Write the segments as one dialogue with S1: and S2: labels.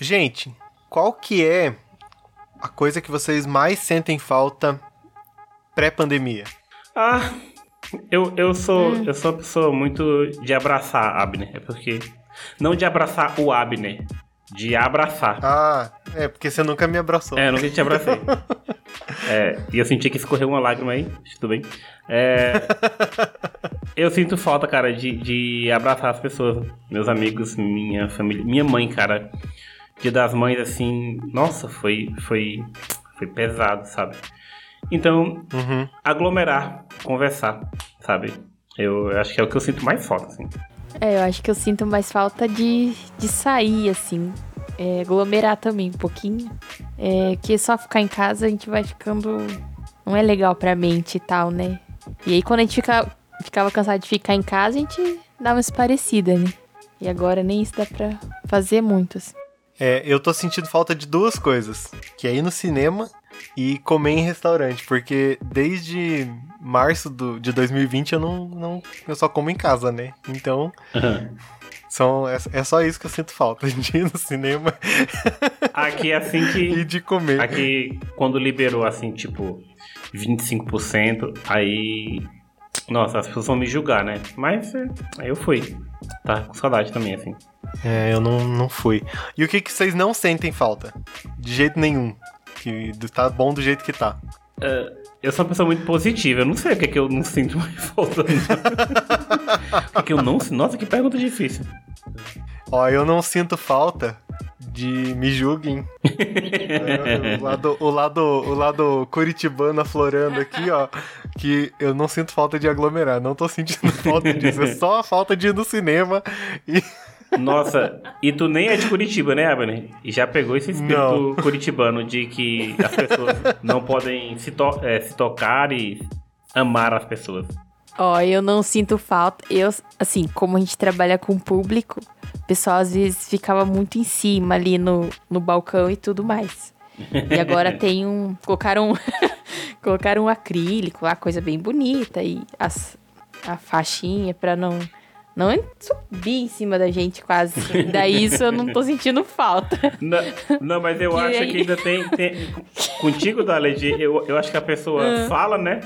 S1: Gente, qual que é a coisa que vocês mais sentem falta pré-pandemia?
S2: Ah, eu, eu sou eu sou uma pessoa muito de abraçar Abner, é porque não de abraçar o Abner, de abraçar.
S1: Ah, é porque você nunca me abraçou.
S2: É, eu nunca te abracei. é, e eu senti que escorreu uma lágrima aí, tudo bem. É, eu sinto falta, cara, de, de abraçar as pessoas, meus amigos, minha família, minha mãe, cara. Dia das mães, assim, nossa, foi, foi, foi pesado, sabe? Então,
S1: Uhum.
S2: aglomerar, conversar, sabe? Eu acho que é o que eu sinto mais falta, assim.
S3: É, eu acho que eu sinto mais falta de, de sair, assim. É, aglomerar também um pouquinho. É, que só ficar em casa a gente vai ficando. Não é legal pra mente e tal, né? E aí quando a gente fica, ficava cansado de ficar em casa, a gente dava umas parecidas, né? E agora nem isso dá pra fazer muito, assim.
S1: É, eu tô sentindo falta de duas coisas, que é ir no cinema e comer em restaurante, porque desde março do, de 2020 eu não, não eu só como em casa, né? Então, são, é, é só isso que eu sinto falta, de ir no cinema
S2: Aqui é assim
S1: e
S2: que.
S1: de comer.
S2: Aqui, quando liberou, assim, tipo, 25%, aí. Nossa, as pessoas vão me julgar, né? Mas é, aí eu fui. Tá com saudade também, assim.
S1: É, eu não, não fui. E o que, que vocês não sentem falta? De jeito nenhum. Que tá bom do jeito que tá.
S2: É, eu sou uma pessoa muito positiva, eu não sei o que, é que eu não sinto mais falta. o que, é que eu não sinto? Nossa, que pergunta difícil.
S1: Ó, eu não sinto falta de me julguem. É, o, lado, o, lado, o lado curitibano aflorando aqui, ó. Que eu não sinto falta de aglomerar. Não tô sentindo falta disso. É só a falta de ir no cinema e.
S2: Nossa, e tu nem é de Curitiba, né, Abner? E já pegou esse espírito
S1: Não.
S2: curitibano de que as pessoas não podem se, to- é, se tocar e amar as pessoas.
S3: Ó, eu não sinto falta. Eu, assim, como a gente trabalha com público, pessoal às vezes ficava muito em cima ali no, no balcão e tudo mais. E agora tem um. Colocaram, colocaram um acrílico lá, coisa bem bonita. E as, a faixinha pra não. Não subir em cima da gente quase. Daí isso eu não tô sentindo falta.
S2: Não, não, mas eu
S3: Que
S2: acho
S3: aí-
S2: que ainda tem. tem contigo, Dali, eu, eu acho que a pessoa
S3: Ah.
S2: fala, né?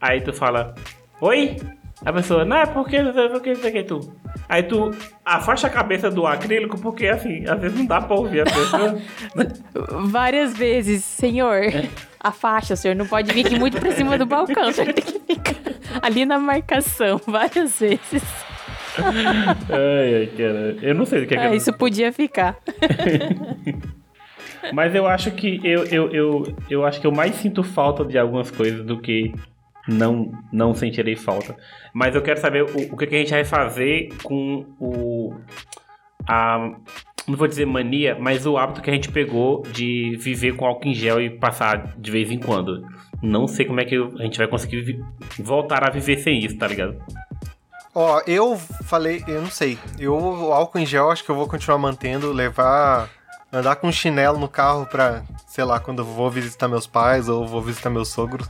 S2: Aí tu fala, oi? A pessoa, não, é porque não sei porque não sei o que tu. Aí tu afasta a cabeça do acrílico, porque assim, às vezes não dá pra ouvir a pessoa.
S3: Várias vezes, senhor. A faixa, o senhor não pode vir aqui muito pra cima do balcão. O senhor tem que ficar ali na marcação, várias vezes.
S2: ai, ai, cara. Eu não sei o que é que
S3: Ah, isso podia ficar.
S2: Mas eu acho que eu, eu, eu, eu acho que eu mais sinto falta de algumas coisas do que não não sentirei falta. Mas eu quero saber o, o que, que a gente vai fazer com o a não vou dizer mania, mas o hábito que a gente pegou de viver com álcool em gel e passar de vez em quando. Não sei como é que a gente vai conseguir voltar a viver sem isso, tá ligado?
S1: Ó, eu falei, eu não sei. Eu, o álcool em gel, acho que eu vou continuar mantendo, levar. Andar com chinelo no carro pra, sei lá, quando eu vou visitar meus pais ou vou visitar meus sogros.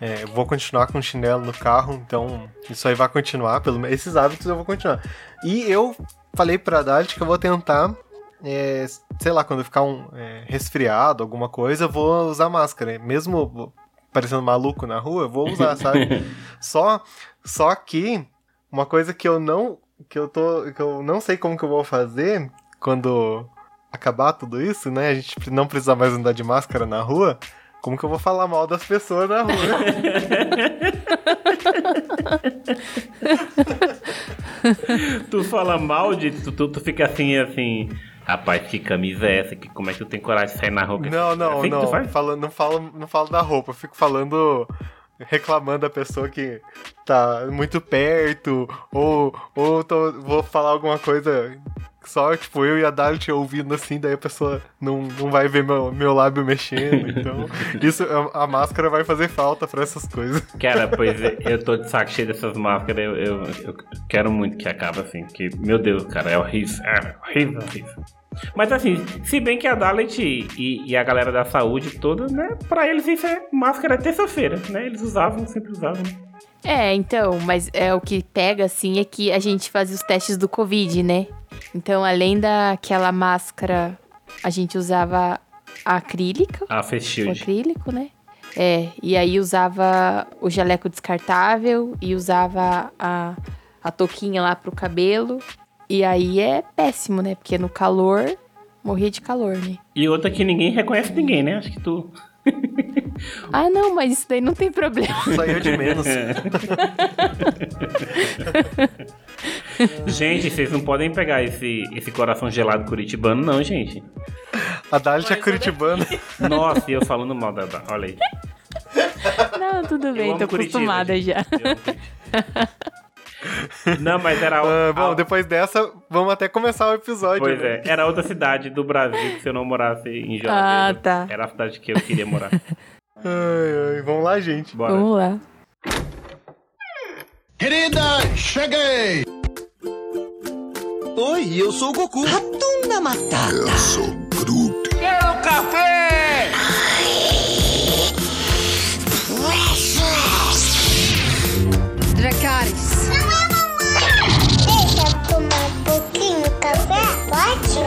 S1: É, eu vou continuar com chinelo no carro, então isso aí vai continuar, pelo menos esses hábitos eu vou continuar. E eu falei pra Dalit que eu vou tentar, é, sei lá, quando eu ficar um, é, resfriado, alguma coisa, eu vou usar máscara. Mesmo parecendo maluco na rua, eu vou usar, sabe? só, só que uma coisa que eu não, que eu tô, que eu não sei como que eu vou fazer quando acabar tudo isso, né? A gente não precisar mais andar de máscara na rua. Como que eu vou falar mal das pessoas na rua?
S2: tu fala mal de. Tu, tu, tu fica assim, assim. Rapaz, que camisa é essa? Que, como é que tu tem coragem de sair na rua?
S1: Não, não,
S2: assim
S1: não. Fala, não, falo, não falo da roupa. Eu fico falando. Reclamando da pessoa que tá muito perto, ou, ou tô- vou falar alguma coisa só, tipo, eu e a Dalit ouvindo assim, daí a pessoa não, não vai ver meu, meu lábio mexendo. Então, isso, a, a máscara vai fazer falta pra essas coisas.
S2: Cara, pois é, eu tô de saco cheio dessas máscaras. Eu, eu, eu quero muito que acabe assim. Que, meu Deus, cara, é horrível. É horrível, horrível. Mas assim, se bem que a Dalit e, e a galera da saúde toda, né? Pra eles isso é máscara terça-feira, né? Eles usavam, sempre usavam.
S3: É, então, mas é o que pega, assim, é que a gente fazia os testes do Covid, né? Então, além daquela máscara a gente usava a acrílica.
S2: A
S3: O
S2: Shield.
S3: acrílico, né? É, e aí usava o jaleco descartável e usava a, a touquinha lá pro cabelo. E aí é péssimo, né? Porque no calor, morria de calor, né?
S2: E outra que ninguém reconhece ninguém, né? Acho que tu.
S3: Ah, não, mas isso daí não tem problema.
S1: Saiu de menos.
S2: Gente, vocês não podem pegar esse, esse coração gelado curitibano, não, gente.
S1: A Dalit é curitibana.
S2: Nossa, e eu falando mal da. da- Olha aí.
S3: Não, tudo bem, tô
S2: Curitiba,
S3: acostumada
S2: gente.
S3: já.
S2: Não, mas era.
S1: Ah, bom,
S2: a-
S1: depois dessa, vamos até começar o episódio.
S2: Pois
S1: né?
S2: é, era outra cidade do Brasil que se eu não morasse em Juazeiro,
S3: Ah, tá.
S2: era a cidade que eu queria morar.
S1: Ai, ai, vamos lá, gente.
S2: Bora.
S3: Vamos lá.
S4: Querida, cheguei!
S5: Oi, eu sou o Goku.
S4: Ratunda Matata. Eu sou Groot.
S6: Dracarys.
S7: Café, pode?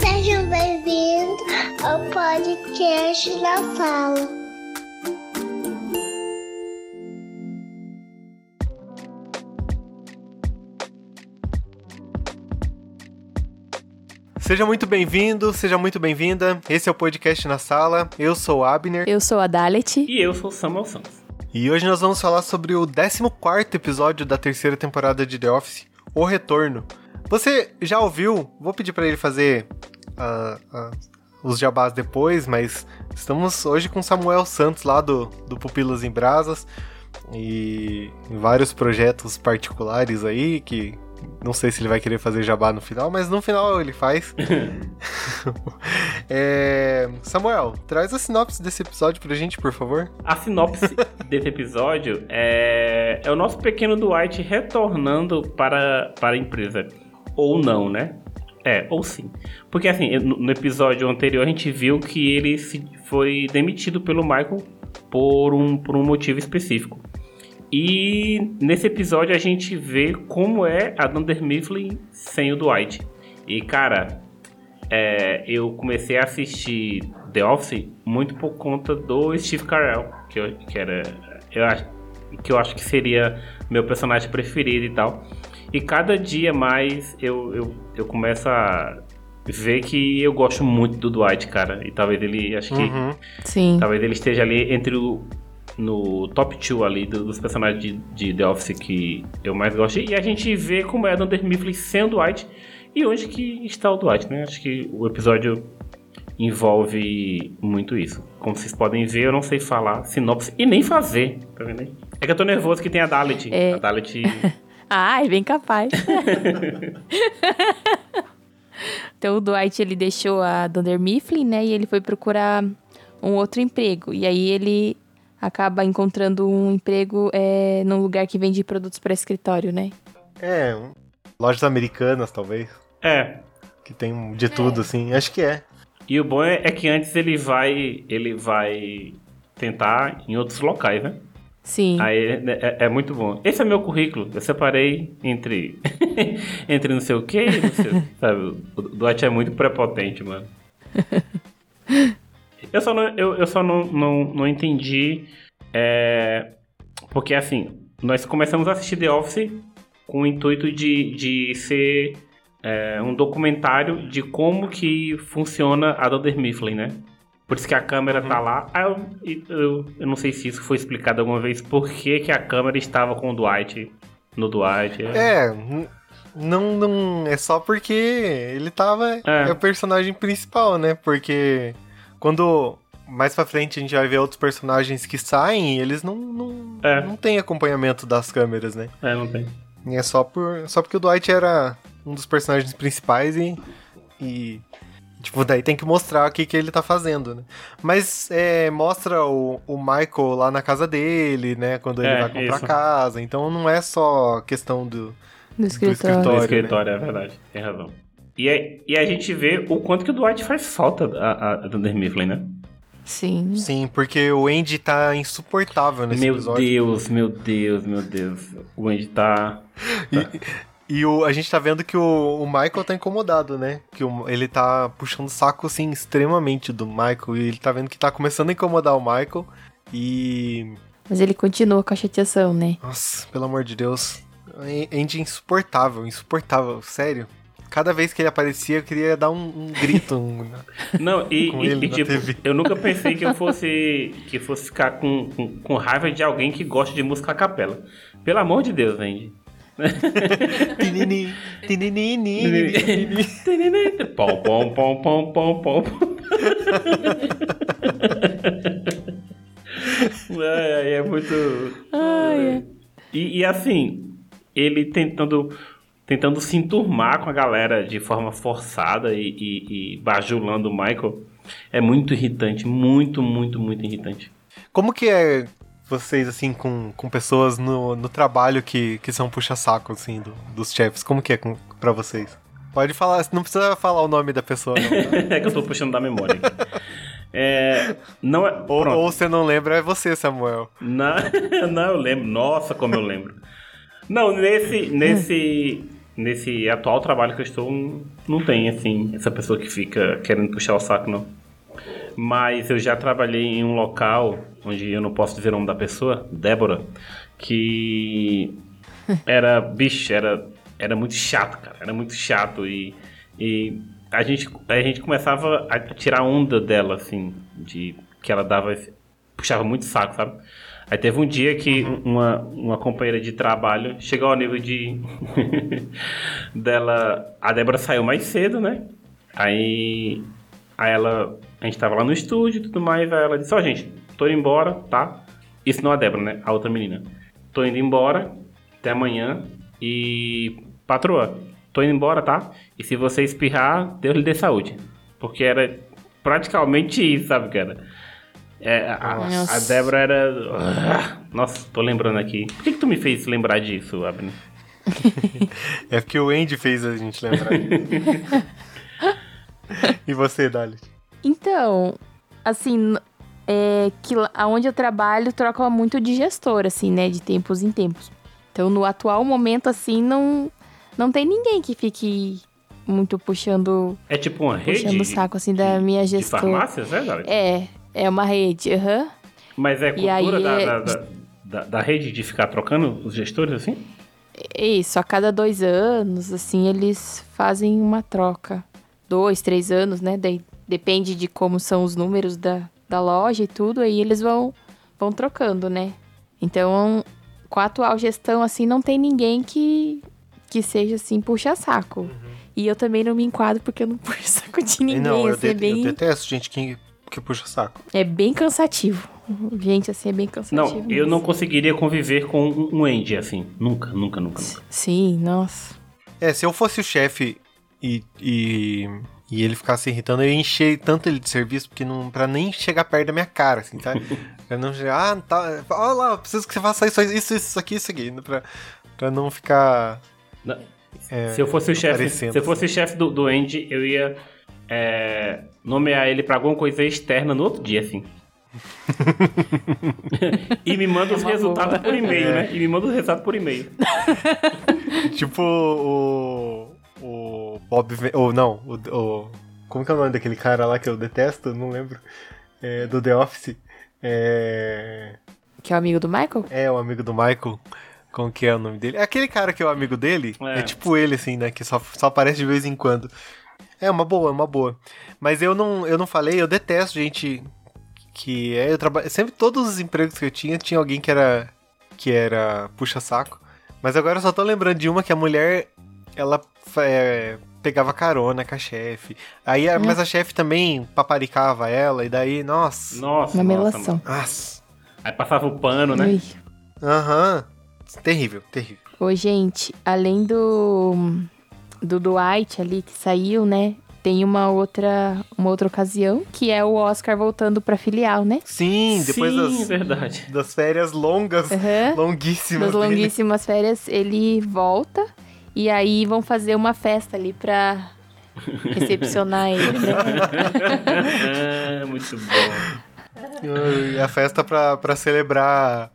S7: Sejam bem-vindos ao podcast da Fala.
S1: Seja muito bem-vindo, seja muito bem-vinda. Esse é o podcast na sala. Eu sou o Abner
S3: Eu sou a Dalet.
S2: E eu sou o Samuel Santos.
S1: E hoje nós vamos falar sobre o 14 episódio da terceira temporada de The Office, O Retorno. Você já ouviu? Vou pedir pra ele fazer ah, ah, os jabás depois, mas estamos hoje com Samuel Santos lá do, do Pupilas em Brasas e vários projetos particulares aí que não sei se ele vai querer fazer jabá no final, mas no final ele faz. É, Samuel, traz a sinopse desse episódio pra gente, por favor.
S2: A sinopse desse episódio é, é o nosso pequeno Dwight retornando para, para a empresa. Ou não, né? É, ou sim. Porque assim, no, episódio anterior a gente viu que ele se, foi demitido pelo Michael por um, por um motivo específico. E nesse episódio a gente vê como é a Dunder Mifflin sem o Dwight. E cara, é, eu comecei a assistir The Office muito por conta do Steve Carell, que, eu, que era eu acho que eu acho que seria meu personagem preferido e tal. E cada dia mais eu, eu, eu começo a ver que eu gosto muito do Dwight, cara. E talvez ele acho que
S1: Uhum.
S3: Sim.
S2: Talvez ele esteja ali entre o no top 2 ali do- dos personagens de, de The Office que eu mais gosto. E a gente vê como é a Dunder Mifflin sem o Dwight e onde que está o Dwight, né? Acho que o episódio envolve muito isso. Como vocês podem ver, eu não sei falar sinopse e nem fazer, tá vendo aí? É que eu tô nervoso que tem a Dalit.
S3: É.
S2: A Dalit...
S3: Ai, bem capaz. então o Dwight ele deixou a Dunder Mifflin, né? E ele foi procurar um outro emprego. E aí ele acaba encontrando um emprego é, num lugar que vende produtos para escritório, né?
S1: É, lojas americanas, talvez.
S2: é,
S1: Que tem de tudo, assim. Acho que é.
S2: e o bom é, é que antes ele vai, ele vai tentar em outros locais, né?
S3: Sim.
S2: Aí é, é- é muito bom. Esse é meu currículo. Eu separei entre. entre não sei o que e não sei. o- Sabe? O Dwight é muito prepotente, mano. Eu só não, eu, eu só não, não, não entendi. é, porque assim, nós começamos a assistir The Office com o intuito de, de ser é, um documentário de como que funciona a Dunder Mifflin, né? Por isso que a câmera tá lá. Ah, eu, eu, eu não sei se isso foi explicado alguma vez. Por que, que a câmera estava com o Dwight no Dwight.
S1: É, n- não, não. É só porque ele tava.
S2: É.
S1: É. o personagem principal, né? Porque quando. Mais pra frente a gente vai ver outros personagens que saem, eles não, não,
S2: É.
S1: não tem acompanhamento das câmeras, né?
S2: É, não tem.
S1: E é só, por, só porque o Dwight era um dos personagens principais e. E. Tipo, daí tem que mostrar o que, que ele tá fazendo, né? Mas é, mostra o, o Michael lá na casa dele, né? Quando ele
S2: É,
S1: vai comprar
S2: isso.
S1: casa. Então não é só questão do.
S3: Do escritório.
S1: escritório.
S2: No
S1: né?
S2: escritório, é verdade. Tem razão. E, é- e a gente vê o quanto que o Dwight faz falta a, a Dunder Mifflin, né?
S3: Sim.
S1: Sim, porque o Andy tá insuportável nesse
S2: meu
S1: episódio.
S2: Deus, meu Deus, meu Deus. O Andy tá.
S1: E, E o, a gente tá vendo que o, o Michael tá incomodado, né? Que o- ele tá puxando o saco, assim, extremamente do Michael. E ele tá vendo que tá começando a incomodar o Michael. E.
S3: Mas ele continua com a chateação, né?
S1: Nossa, pelo amor de Deus. Andy insuportável, insuportável, sério. Cada vez que ele aparecia, eu queria dar um, um grito. um-
S2: Não, e,
S1: Com
S2: e-
S1: ele
S2: e,
S1: na
S2: tipo,
S1: TV.
S2: eu nunca pensei que eu fosse que fosse ficar com, com, com raiva de alguém que gosta de música a capela. Pelo amor de Deus, Andy. Pom, pom, pom, pom, pom, pom. Ai, ai, é muito.
S3: Ai,
S2: E, e assim, ele tentando tentando se enturmar com a galera de forma forçada e, e- e bajulando o Michael é muito irritante, muito, muito, muito irritante.
S1: Como que é vocês, assim, com, com pessoas no, no trabalho que, que são puxa-saco, assim, do- dos chefs? Como que é com, pra vocês? Pode falar, não precisa falar o nome da pessoa, não. tá?
S2: é que eu tô puxando da memória. aqui. É, não é.
S1: ou, ou você não lembra, é você, Samuel.
S2: Não, não, eu lembro. Nossa, como eu lembro. Não, nesse, nesse, nesse atual trabalho que eu estou, não- tem, assim, essa pessoa que fica querendo puxar o saco, não. Mas eu já trabalhei em um local, onde eu não posso dizer o nome da pessoa, Débora, que era, bicho, era, era muito chato, cara, era muito chato e, e a, gente, a gente começava a tirar onda dela, assim, de que ela dava, puxava muito saco, sabe? Aí teve um dia que uma, uma companheira de trabalho chegou ao nível de dela, a Débora saiu mais cedo, né? Aí, aí ela, a gente tava lá no estúdio e tudo mais, aí ela disse, ó gente, tô indo embora, tá? Isso não é a Débora, né? A outra menina. Tô indo embora, até amanhã e patroa, tô indo embora, tá? E se você espirrar, Deus lhe dê saúde. Porque era praticamente isso, sabe, cara? É, a, a. Débora era. Ah, Nossa, tô lembrando aqui. Por que, que tu me fez lembrar disso, Abner?
S1: É porque o Andy fez a gente lembrar. e você, Dali?
S3: Então, assim, é que aonde eu trabalho troca muito de gestor, assim, né? De tempos em tempos. Então, no atual momento, assim, não, não tem ninguém que fique muito puxando,
S2: É tipo uma rede
S3: puxando o saco, assim, da minha
S2: de
S3: gestora.
S2: farmácias, é, Dali?
S3: É, é uma rede, aham.
S2: Mas é
S3: E aí
S2: cultura da,
S3: é-
S2: da, da, da- da rede de ficar trocando os gestores assim?
S3: É Isso, a cada dois anos, assim, eles fazem uma troca. Dois, três anos, né? Daí depende de como são os números da, da loja e tudo, aí eles vão, vão trocando, né? Então, com a atual gestão, assim, não tem ninguém que, que seja, assim, puxa-saco. E eu também não me enquadro porque eu não puxo saco de ninguém,
S1: não, eu,
S3: assim, é
S1: de-
S3: bem,
S1: eu detesto gente que, que puxa saco.
S3: é bem cansativo. Gente, assim, é bem cansativo.
S2: Não, eu não conseguiria conviver com um Andy assim. Nunca, nunca, nunca, nunca.
S3: Sim, nossa.
S1: É, se eu fosse o chefe e, e, e ele ficasse irritando, eu ia encher tanto ele de serviço, porque não, pra nem chegar perto da minha cara, assim, tá? pra não chegar, ah, tá, olha lá, eu preciso que você faça isso, isso, isso aqui, isso aqui, pra, pra não ficar...
S2: Não,
S1: é,
S2: se eu fosse o chefe, se eu fosse o chefe do, do Andy, eu ia é, nomear ele pra alguma coisa externa no outro dia, assim. e me manda os
S3: É
S2: resultados
S3: boa.
S2: por e-mail,
S1: É.
S2: né? E me manda os resultados por e-mail.
S1: Tipo o. O Bob. Ou não, o, o- Como que é o nome daquele cara lá que eu detesto? Não lembro. É, do The Office. É.
S3: Que é o amigo do Michael?
S1: É, o amigo do Michael. Como que é o nome dele? É aquele cara que é o amigo dele. É,
S2: É.
S1: tipo ele, assim, né? Que só, só aparece de vez em quando. É uma boa, é uma boa. Mas eu não, eu não falei, eu detesto gente que é. Eu trabalho. Sempre todos os empregos que eu tinha, tinha alguém que era. que era puxa-saco. Mas agora eu só tô lembrando de uma que a mulher. Ela é, pegava carona com a chefe. Aí, a- mas a chefe também paparicava ela, e daí, nossa.
S2: Nossa,
S3: Uma melação.
S1: Nossa.
S2: Aí passava o pano, né?
S1: Aham. Terrível, terrível.
S3: Ô, gente, além do do Dwight ali que saiu, né? Tem uma outra uma outra ocasião que é o Oscar voltando pra filial, né?
S1: Sim, depois
S2: Sim,
S1: das,
S2: verdade.
S1: das férias longas,
S3: Aham.
S1: longuíssimas.
S3: Das
S1: dele.
S3: longuíssimas férias, ele volta e aí vão fazer uma festa ali pra recepcionar ele, né?
S2: Ah, Muito bom.
S1: E a festa pra, pra celebrar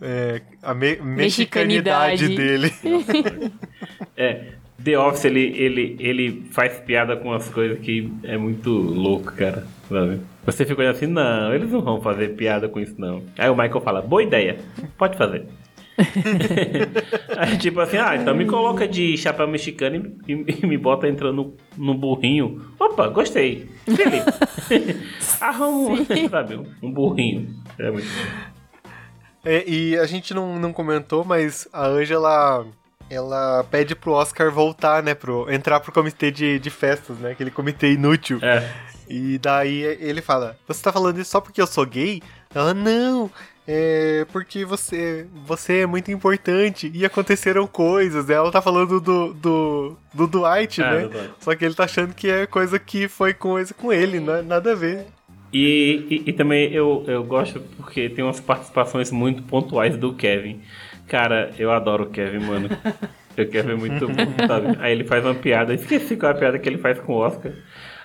S1: é, a me mexicanidade
S3: Mexicanidade.
S1: dele.
S2: É, The Office, ele, ele, ele faz piada com as coisas que é muito louco, cara. Sabe? Você fica olhando assim, não, eles não vão fazer piada com isso, não. Aí o Michael fala, boa ideia, pode fazer. Aí, tipo assim, ah, então me coloca de chapéu mexicano e, e- e me bota entrando no, no burrinho. Opa, gostei. Felipe. Arruma, um, sabe, um burrinho. É muito bom.
S1: É, e a gente não, não comentou, mas a Angela, ela pede pro Oscar voltar, né, pro, entrar pro comitê de, de festas, né, aquele comitê inútil.
S2: É.
S1: E daí ele fala, você tá falando isso só porque eu sou gay? Ela, não, é porque você, você é muito importante e aconteceram coisas. Ela tá falando do, do, do Dwight,
S2: É,
S1: né? Só que ele tá achando que é coisa que foi coisa com ele, não é nada a ver.
S2: E, e, e também eu, eu gosto porque tem umas participações muito pontuais do Kevin. Cara, eu adoro o Kevin, mano. O Kevin é muito bom, sabe? Aí ele faz uma piada, esqueci qual é a piada que ele faz com o Oscar.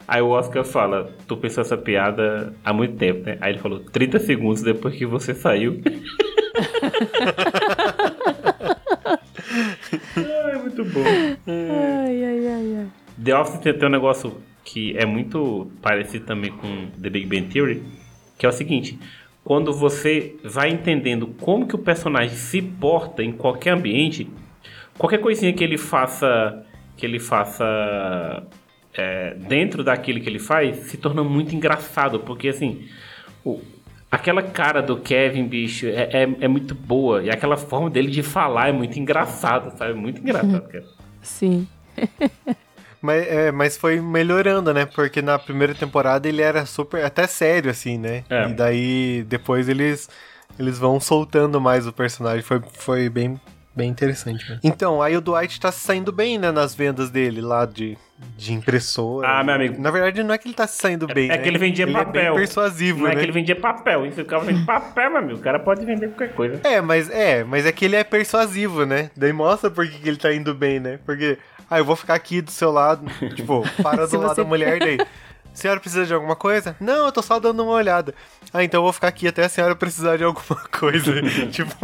S2: Aí o Oscar fala, tu pensou essa piada há muito tempo, né? Aí ele falou, 30 segundos depois que você saiu. Ai, muito bom.
S3: Ai, ai, ai, ai.
S2: The Office tem, tem um negócio que é muito parecido também com The Big Bang Theory, que é o seguinte: quando você vai entendendo como que o personagem se porta em qualquer ambiente, qualquer coisinha que ele faça, que ele faça é, dentro daquilo que ele faz, se torna muito engraçado, porque assim, o- aquela cara do Kevin, bicho, é, é, é muito boa e aquela forma dele de falar é muito engraçado, sabe? Muito engraçado, cara.
S3: Sim.
S1: Mas, é, mas foi melhorando, né? Porque na primeira temporada ele era super, até sério, assim, né?
S2: É.
S1: E daí depois eles, eles vão soltando mais o personagem. Foi, foi bem, bem interessante. Né? Então, aí o Dwight tá se saindo bem, né? Nas vendas dele lá de, de impressora.
S2: Ah, meu amigo.
S1: Na verdade, não é que ele tá se saindo bem.
S2: é
S1: né?
S2: que ele vendia
S1: ele
S2: papel.
S1: É bem persuasivo,
S2: Não
S1: né?
S2: é que ele vendia papel, isso ficava vendendo papel, meu amigo. O cara pode vender qualquer coisa.
S1: É, mas é, mas é que ele é persuasivo, né? Daí mostra por que que ele tá indo bem, né? Porque, ah, eu vou ficar aqui do seu lado, tipo, para
S3: Se
S1: do lado
S3: você-
S1: da mulher daí. A senhora precisa de alguma coisa? Não, eu tô só dando uma olhada. Ah, então eu vou ficar aqui até a senhora precisar de alguma coisa. tipo,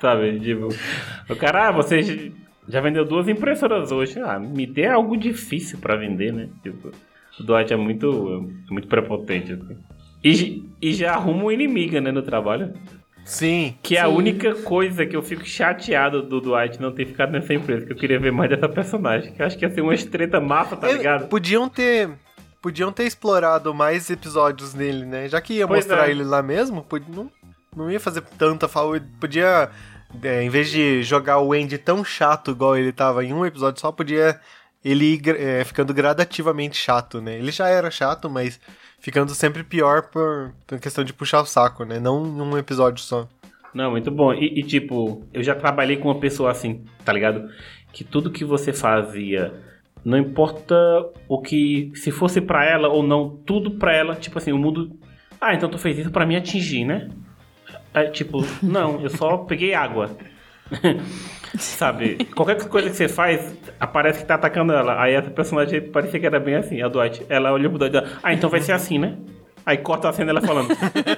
S2: Sabe? Tipo, o cara, ah, você já vendeu duas impressoras hoje. Ah, me dê algo difícil pra vender, né? Tipo, o Dwight é muito, muito prepotente, assim. E, e já arruma um inimiga, né, no trabalho.
S1: Sim.
S2: Que é a
S3: Sim.
S2: única coisa que eu fico chateado do Dwight não ter ficado nessa empresa. Que eu queria ver mais dessa personagem. Que eu acho que ia ser uma estreta massa, tá ligado?
S1: Podiam ter. Podiam ter explorado mais episódios nele, né? Já que ia
S2: Pois
S1: mostrar
S2: é.
S1: ele lá mesmo, não, não ia fazer tanta falta. Podia, é, em vez de jogar o Andy tão chato igual ele tava em um episódio só, podia ele é, ficando gradativamente chato, né? Ele já era chato, mas ficando sempre pior por, por questão de puxar o saco, né? Não um episódio só.
S2: Não, muito bom. E, e, tipo, eu já trabalhei com uma pessoa assim, tá ligado? Que tudo que você fazia, não importa o que, se fosse pra ela ou não, tudo pra ela, tipo assim, o mundo. Ah, então tu fez isso pra me atingir, né? É, tipo, não, eu só peguei água. Sabe? Qualquer coisa que você faz, aparece que tá atacando ela. Aí essa personagem parecia que era bem assim, a Dwight. Ela olhou pro Dwight e ah, então vai ser assim, né? Aí corta a cena ela falando.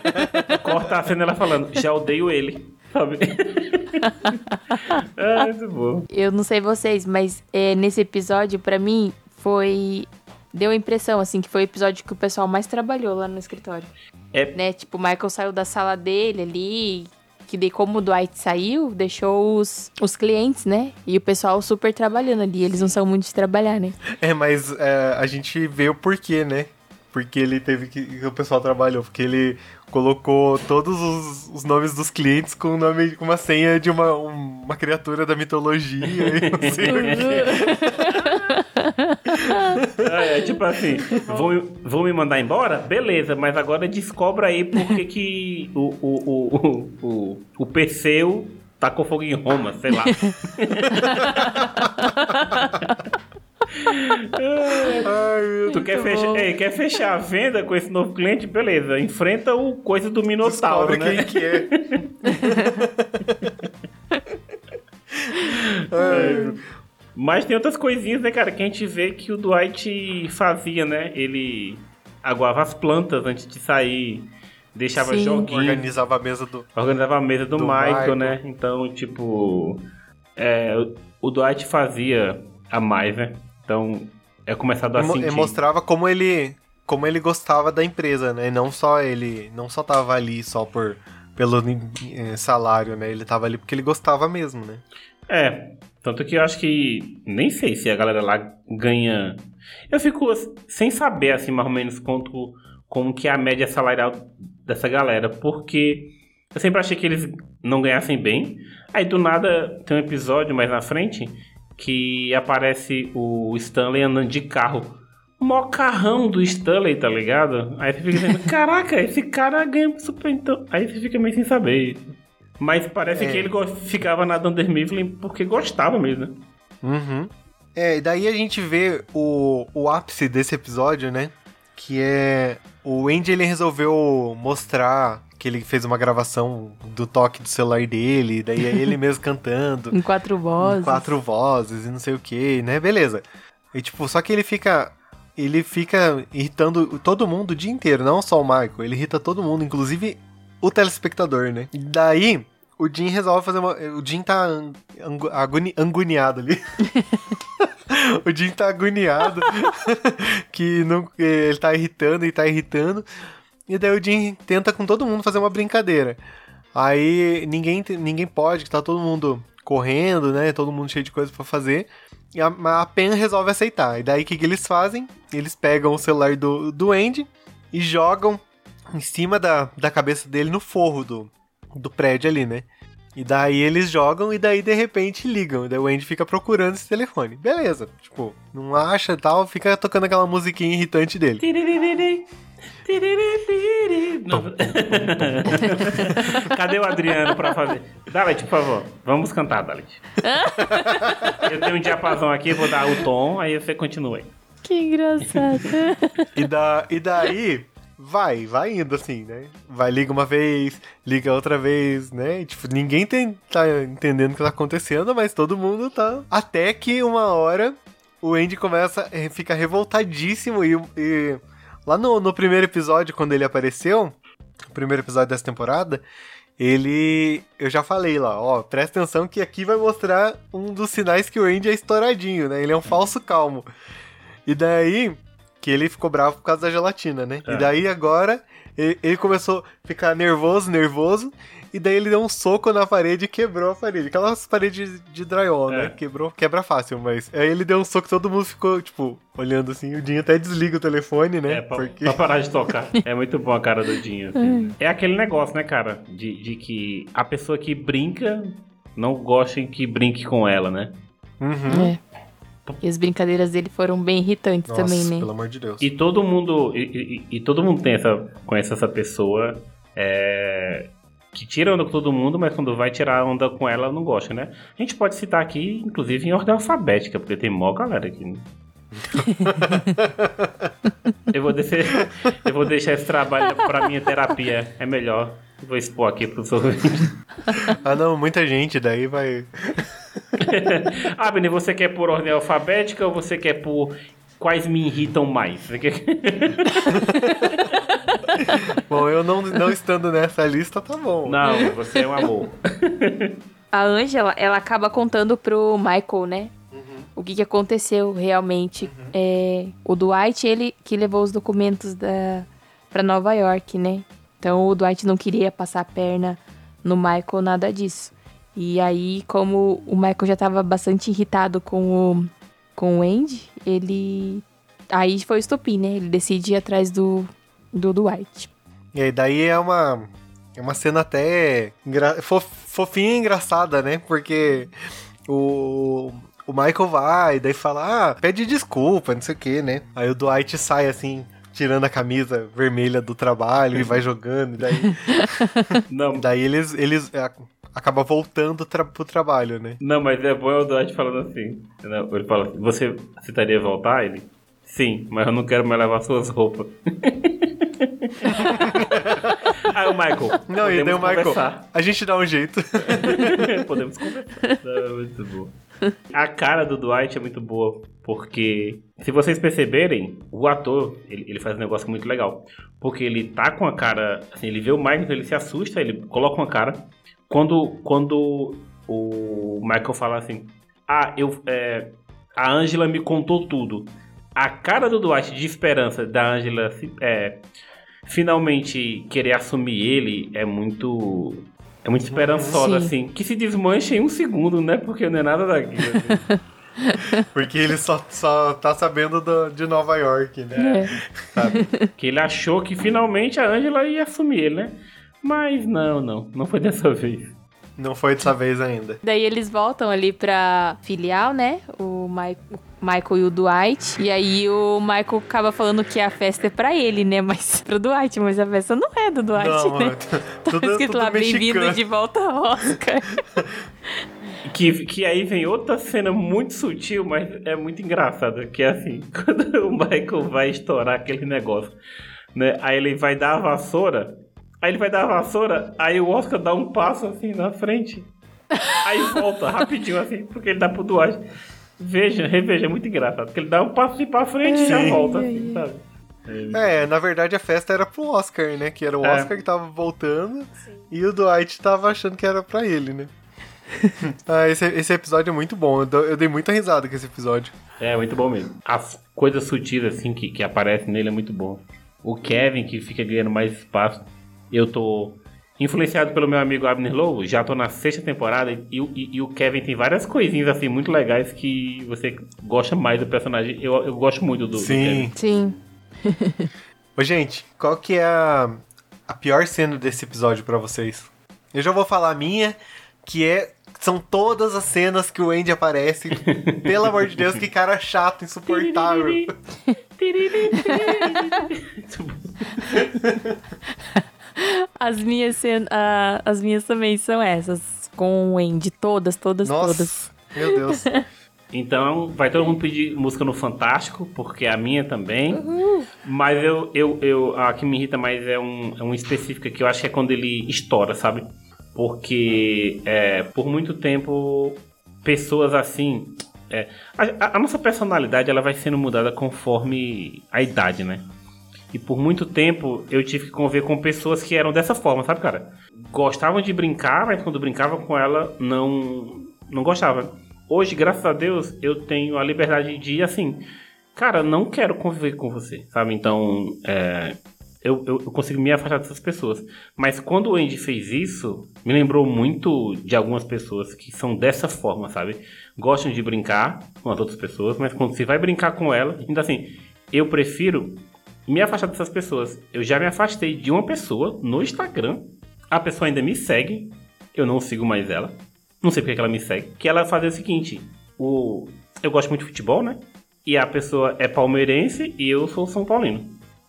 S2: corta a cena ela falando, já odeio ele. Sabe? é, muito bom.
S3: Eu não sei vocês, mas é, nesse episódio, pra mim, foi. Deu a impressão, assim, que foi o episódio que o pessoal mais trabalhou lá no escritório.
S2: É.
S3: Né? Tipo, o Michael saiu da sala dele ali. Que daí, como o Dwight saiu, deixou os, os clientes, né? E o pessoal super trabalhando ali. Eles não são muito de trabalhar, né?
S1: É, mas é, a gente vê o porquê, né? Porque ele teve que. o pessoal trabalhou. Porque ele colocou todos os, os nomes dos clientes com nome, com uma senha de uma, um- uma criatura da mitologia. e não sei o quê.
S2: É, tipo assim, vão, vão me mandar embora? Beleza, mas agora descobre aí por que que o, o, o, o, o, Perseu tacou fogo em Roma, sei lá.
S1: Ai,
S2: Tu quer fechar, ei, quer fechar a venda com esse novo cliente? Beleza, enfrenta o coisa do Minotauro,
S1: Descobre
S2: né?
S1: quem que é. Ai,
S2: Mas tem outras coisinhas, né, cara, que a gente vê que o Dwight fazia, né? Ele aguava as plantas antes de sair. deixava
S3: Sim.
S2: joguinho,
S1: Organizava a mesa do.
S2: organizava a mesa do,
S1: Do
S2: Michael,
S1: Michael.
S2: né? Então, tipo, é, o Dwight fazia a mais, né? Então, é começado a
S1: mo- e
S2: sentir.
S1: mostrava como ele. Como ele gostava da empresa, né? E não só ele. Não só tava ali só por. Pelo eh, salário, né? Ele tava ali porque ele gostava mesmo, né?
S2: É, tanto que eu acho que nem sei se a galera lá ganha. Eu fico sem saber assim mais ou menos quanto como que é a média salarial dessa galera, porque eu sempre achei que eles não ganhassem bem. Aí do nada tem um episódio mais na frente que aparece o Stanley andando de carro. Maior carrão do Stanley, tá ligado? Aí você fica dizendo, caraca, esse cara ganha super então. Aí você fica meio sem saber. Mas parece
S1: É.
S2: que ele ficava na Dunder Mifflin porque gostava mesmo, né?
S1: Uhum. É, e daí a gente vê o, o ápice desse episódio, né? Que é. O Andy ele resolveu mostrar que ele fez uma gravação do toque do celular dele, daí é ele mesmo cantando.
S3: Em quatro vozes.
S1: em quatro vozes e não sei o que, né? Beleza. E tipo, só que ele fica. Ele fica irritando todo mundo o dia inteiro, não só o Michael. Ele irrita todo mundo, inclusive o telespectador, né? E daí, o Jim resolve fazer uma. O Jim tá angu- agoni- ali. o Jim tá agoniado. que não, ele tá irritando e tá irritando. E daí o Jim tenta com todo mundo fazer uma brincadeira. Aí ninguém, ninguém pode, que tá todo mundo correndo, né? Todo mundo cheio de coisa pra fazer. E a, a Pen resolve aceitar. E daí o que, que eles fazem? Eles pegam o celular do, do Andy e jogam em cima da, da cabeça dele no forro do, do prédio ali, né? E daí eles jogam e daí de repente ligam. E daí o Andy fica procurando esse telefone. Beleza, tipo, não acha e tal, fica tocando aquela musiquinha irritante dele.
S2: Cadê o Adriano pra fazer? Dalit, por favor, vamos cantar, Dalit. Eu tenho um diapasão aqui, vou dar o tom, aí você continua aí.
S3: Que engraçado.
S1: E, da, e daí, vai, vai indo assim, né? Vai, liga uma vez, liga outra vez, né? Tipo, ninguém tem, tá entendendo o que tá acontecendo, mas todo mundo tá. Até que uma hora o Andy começa a ficar revoltadíssimo e. e lá no, no primeiro episódio, quando ele apareceu, o primeiro episódio dessa temporada. Ele. Eu já falei lá, ó, presta atenção que aqui vai mostrar um dos sinais que o Andy é estouradinho, né? Ele é um falso calmo. E daí, que ele ficou bravo por causa da gelatina, né?
S2: É.
S1: E daí agora, ele, ele começou a ficar nervoso, nervoso. E daí ele deu um soco na parede e quebrou a parede. Aquelas paredes de drywall,
S2: É.
S1: né? Quebrou, quebra fácil, mas. Aí ele deu um soco todo mundo ficou, tipo, olhando assim. O Dinho até desliga o telefone, né?
S2: É, pra,
S1: Porque.
S2: pra parar de tocar. É muito bom a cara do Dinho. assim, né? É aquele negócio, né, cara? De, de que a pessoa que brinca não gosta que brinque com ela, né?
S1: Uhum.
S3: É. E as brincadeiras dele foram bem irritantes
S1: Nossa,
S3: também, né?
S1: pelo amor de Deus.
S2: E todo mundo. E, e- e todo mundo tem essa, conhece essa pessoa é, que tira onda com todo mundo, mas quando vai tirar onda com ela, não gosta, né? A gente pode citar aqui, inclusive, em ordem alfabética, porque tem mó galera aqui. né? eu, vou descer, eu vou deixar esse trabalho pra minha terapia. É melhor. Vou expor aqui pros ouvintes.
S1: Ah, não, muita gente, daí vai.
S2: ah, Beni, você quer por ordem alfabética ou você quer por quais me irritam mais?
S1: Bom, eu não, não estando nessa lista, tá bom.
S2: Não, você é um amor.
S3: A Angela, ela acaba contando pro Michael, né?
S1: Uhum.
S3: O que, que aconteceu realmente. É, o Dwight, ele que levou os documentos da, pra Nova York, né? Então o Dwight não queria passar a perna no Michael, nada disso. E aí, como o Michael já tava bastante irritado com o, com o Andy, ele. Aí foi o estopim, né? Ele decide ir atrás do, do Dwight.
S1: E aí daí é uma. É uma cena até engra... fof- fofinha e engraçada, né? Porque o. O Michael vai, daí fala, ah, pede desculpa, não sei o que, né? Aí o Dwight sai assim, tirando a camisa vermelha do trabalho e vai jogando, e daí,
S2: Não,
S1: daí eles, eles é, acabam voltando tra pro trabalho, né?
S2: Não, mas é bom o Dwight falando assim. Ele fala assim, você aceitaria voltar? Ele, sim, mas eu não quero mais levar suas roupas. Aí o Michael,
S1: Não, e daí o Michael, a gente dá um jeito.
S2: podemos conversar. Não, é muito bom. A cara do Dwight é muito boa, porque se vocês perceberem, o ator, ele, ele faz um negócio muito legal. Porque ele tá com a cara, assim, ele vê o Michael, ele se assusta, ele coloca uma cara. Quando, quando o Michael fala assim, ah, eu, é, a Angela me contou tudo. A cara do Dwight de esperança da Angela é, finalmente querer assumir ele é muito é muito esperançosa,
S3: Sim.
S2: assim. Que se desmanche em um segundo, né? Porque não é nada daquilo. assim.
S1: Porque ele só, só tá sabendo do- de Nova York, né?
S3: É.
S2: que ele achou que finalmente a Angela ia assumir ele, né? Mas não, não. Não foi dessa vez.
S1: Não foi dessa vez ainda.
S3: Daí eles voltam ali pra filial, né? O, Mi- o Michael e o Dwight. E aí o Michael acaba falando que a festa é pra ele, né? Mas pro Dwight, mas a festa não é do Dwight,
S1: Não,
S3: né?
S1: mano,
S3: Tá
S1: tudo,
S3: escrito
S1: tudo
S3: lá, bem-vindo de volta ao Oscar.
S2: Que, que aí vem outra cena muito sutil, mas é muito engraçada. Que é assim, quando o Michael vai estourar aquele negócio, né? Aí ele vai dar a vassoura. Aí ele vai dar a vassoura, aí o Oscar dá um passo assim na frente. Aí volta rapidinho assim, porque ele dá pro Dwight. Veja, reveja, é muito engraçado. Porque ele dá um passo pra frente e já
S1: Sim.
S2: volta, assim, sabe?
S1: É, na verdade a festa era pro Oscar, né? Que era o
S2: É.
S1: Oscar que tava voltando e o Dwight tava achando que era pra ele, né? ah, esse, esse episódio é muito bom. Eu dei muita risada com esse episódio.
S2: É, muito bom mesmo. As coisas sutis, assim, que, que aparecem nele é muito bom. O Kevin, que fica ganhando mais espaço. Eu tô influenciado pelo meu amigo Abner Lowe, já tô na sexta temporada e, e- e o Kevin tem várias coisinhas, assim, muito legais que você gosta mais do personagem. Eu, eu gosto muito do, do Kevin.
S1: Sim.
S3: Sim.
S1: Ô, gente, qual que é a, a pior cena desse episódio pra vocês? Eu já vou falar a minha, que é. São todas as cenas que o Andy aparece. Pelo amor de Deus, que cara chato, insuportável.
S3: As minhas, ah, as minhas também são essas. Com o Andy. Todas, todas, todas.
S1: Nossa, meu Deus.
S2: Então, vai todo mundo pedir música no Fantástico, porque a minha também. Mas eu, eu, eu, a que me irrita mais é um, é um específico que eu acho que é quando ele estoura, sabe? Porque é, por muito tempo, pessoas assim. é, a, a- a nossa personalidade ela vai sendo mudada conforme a idade, né? E por muito tempo eu tive que conviver com pessoas que eram dessa forma, sabe, cara? Gostavam de brincar, mas quando brincava com ela, não, não gostava. Hoje, graças a Deus, eu tenho a liberdade de ir assim. Cara, não quero conviver com você, sabe? Então, é, eu, eu, eu consigo me afastar dessas pessoas. Mas quando o Andy fez isso, me lembrou muito de algumas pessoas que são dessa forma, sabe? Gostam de brincar com as outras pessoas, mas quando você vai brincar com ela, então assim, eu prefiro me afastar dessas pessoas. Eu já me afastei de uma pessoa no Instagram. A pessoa ainda me segue. Eu não sigo mais ela. Não sei porque que ela me segue. Que ela fazia o seguinte: o... eu gosto muito de futebol, né? E a pessoa é palmeirense e eu sou São Paulino.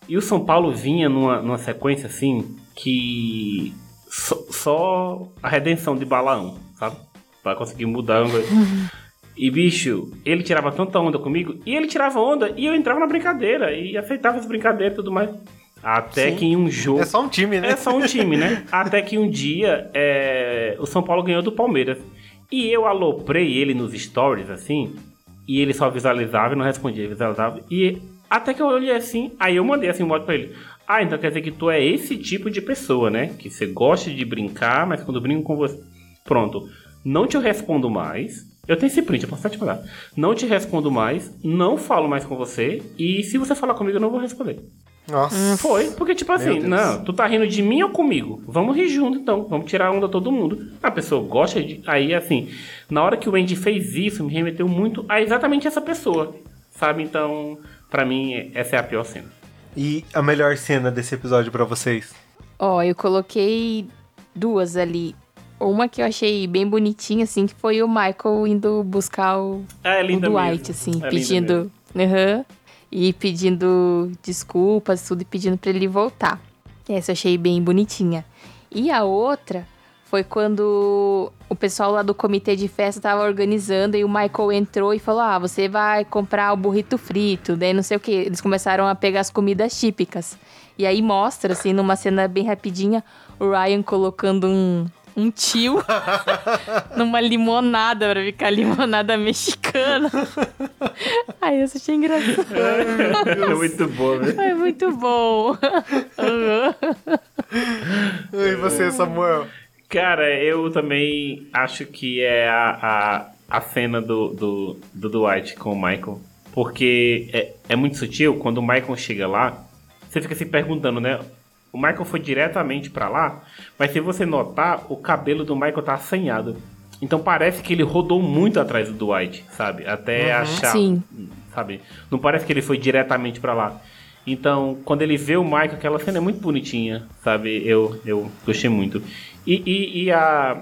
S2: E o São Paulo vinha numa, numa sequência assim que só, a redenção de Balaão, sabe? Pra conseguir mudar. E bicho, ele tirava tanta onda comigo, e ele tirava onda, e eu entrava na brincadeira, e aceitava as brincadeiras e tudo mais. Até
S1: Sim.
S2: que em um jogo.
S1: É só um time, né?
S2: É só um time, né? Até que um dia é, o São Paulo ganhou do Palmeiras. E eu aloprei ele nos stories, assim, e ele só visualizava e não respondia, visualizava. E até que eu olhei assim, aí eu mandei assim um modo pra ele. Ah, então quer dizer que tu é esse tipo de pessoa, né? Que você gosta de brincar, mas quando brinco com você. Pronto. Não te respondo mais. Eu tenho esse print, eu posso até te mandar. Não te respondo mais, não falo mais com você, e se você falar comigo, eu não vou responder.
S1: Nossa.
S2: Foi, porque tipo assim, não, tu tá rindo de mim ou comigo? Vamos rir junto então, vamos tirar a onda todo mundo. A pessoa gosta de. Aí assim, na hora que o Andy fez isso, me remeteu muito a exatamente essa pessoa, sabe? Então, pra mim, essa é a pior cena.
S1: E a melhor cena desse episódio pra vocês?
S3: Ó, eu coloquei duas ali. Uma que eu achei bem bonitinha, assim, que foi o Michael indo buscar o,
S2: É
S3: o Dwight,
S2: mesmo.
S3: assim,
S2: É
S3: pedindo. E pedindo desculpas, tudo, e pedindo pra ele voltar. Essa eu achei bem bonitinha. E a outra foi quando o pessoal lá do comitê de festa tava organizando e o Michael entrou e falou: Ah, você vai comprar o burrito frito, daí não sei o que. Eles começaram a pegar as comidas típicas. E aí mostra, assim, numa cena bem rapidinha, o Ryan colocando um, um tio numa limonada pra ficar limonada mexicana. Aí eu achei engraçado.
S2: É muito bom, né?
S3: É muito bom.
S1: E você, Samuel?
S2: Cara, eu também acho que é a, a, a cena do, do, do Dwight com o Michael. Porque é, é muito sutil, quando o Michael chega lá, você fica se perguntando, né? O Michael foi diretamente pra lá, mas se você notar, o cabelo do Michael tá assanhado. Então parece que ele rodou muito atrás do Dwight, sabe? Até achar.
S3: Sim.
S2: Sabe? Não parece que ele foi diretamente pra lá. Então, quando ele vê o Michael, aquela cena é muito bonitinha, sabe? Eu, eu gostei muito. E, e, e a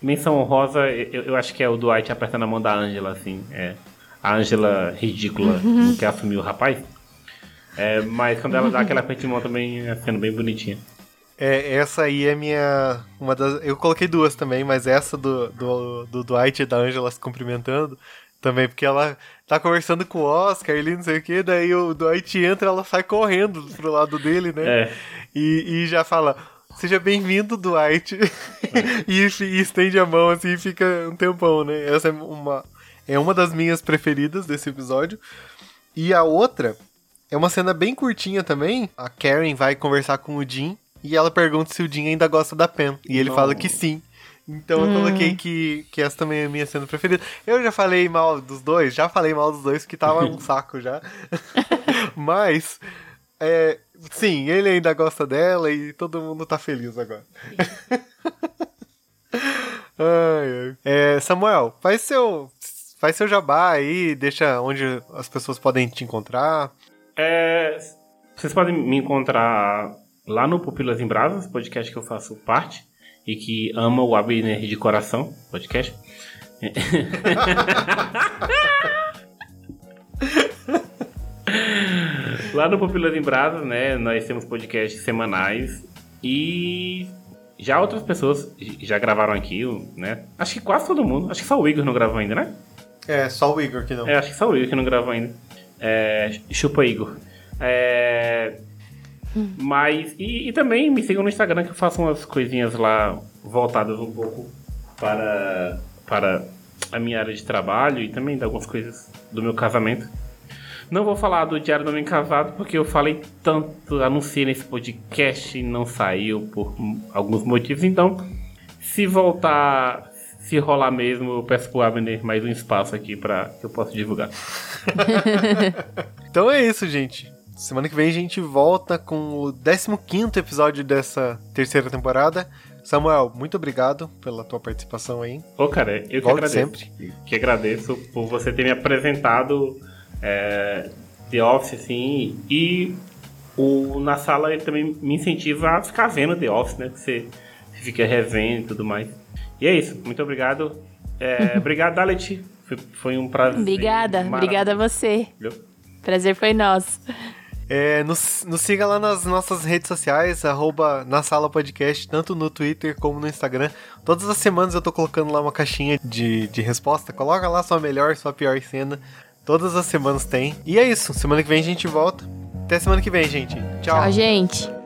S2: menção honrosa, eu, eu acho que é o Dwight apertando a mão da Angela, assim. É. A Angela ridícula, não quer assumir o rapaz. É, mas quando ela dá aquela aperto de mão também, é sendo bem bonitinha.
S1: É, essa aí é minha. Uma das. Eu coloquei duas também, mas essa do, do, do Dwight e da Angela se cumprimentando também, porque ela tá conversando com o Oscar, ele não sei o que, daí o Dwight entra ela sai correndo pro lado dele, né?
S2: É.
S1: E, e já fala. Seja bem-vindo, Dwight. e, e estende a mão assim e fica um tempão, né? Essa é uma, é uma das minhas preferidas desse episódio. E a outra é uma cena bem curtinha também. A Karen vai conversar com o Jim e ela pergunta se o Jim ainda gosta da Pen. E ele
S2: Não.
S1: fala que sim. Então eu coloquei que, que essa também é a minha cena preferida. Eu já falei mal dos dois, já falei mal dos dois, que tava um saco já. Mas, é, sim, ele ainda gosta dela e todo mundo tá feliz agora. Ai, ai. É, Samuel, faz seu, faz seu jabá aí, deixa onde as pessoas podem te encontrar.
S2: É, vocês podem me encontrar lá no Pupilas em Brasas, podcast que eu faço parte e que ama o Abner de coração, podcast. lá no Pupilas em Brasas, né, nós temos podcasts semanais e já outras pessoas já gravaram aqui, né? Acho que quase todo mundo, acho que só o Igor não gravou ainda, né?
S1: É, só o Igor que não.
S2: É, acho que só o Igor que não gravou ainda. É, chupa Igor. É, mas. E, e também me sigam no Instagram que eu faço umas coisinhas lá voltadas um pouco para, para a minha área de trabalho e também de algumas coisas do meu casamento. Não vou falar do Diário do Homem Casado porque eu falei tanto, anunciei nesse podcast e não saiu por alguns motivos. Então, se voltar, se rolar mesmo, eu peço pro Abner mais um espaço aqui para que eu possa divulgar.
S1: Então é isso, gente. Semana que vem a gente volta com o 15 episódio dessa terceira temporada. Samuel, muito obrigado pela tua participação aí.
S2: Ô, cara, eu que
S1: Volte
S2: agradeço.
S1: sempre.
S2: Que agradeço por você ter me apresentado é, The Office, assim, e o, na sala ele também me incentiva a ficar vendo The Office, né? Que você, você fica revendo e tudo mais. E é isso, muito obrigado. É, obrigado, Dalet. Foi, foi um prazer.
S3: Obrigada, obrigada a você.
S2: Entendeu?
S3: Prazer foi nosso.
S1: É, nos, nos siga lá nas nossas redes sociais, arroba na sala podcast, tanto no Twitter como no Instagram. Todas as semanas eu tô colocando lá uma caixinha de, de resposta. Coloca lá sua melhor, sua pior cena. Todas as semanas tem. E é isso. Semana que vem a gente volta. Até semana que vem, gente. Tchau.
S3: Tchau, gente.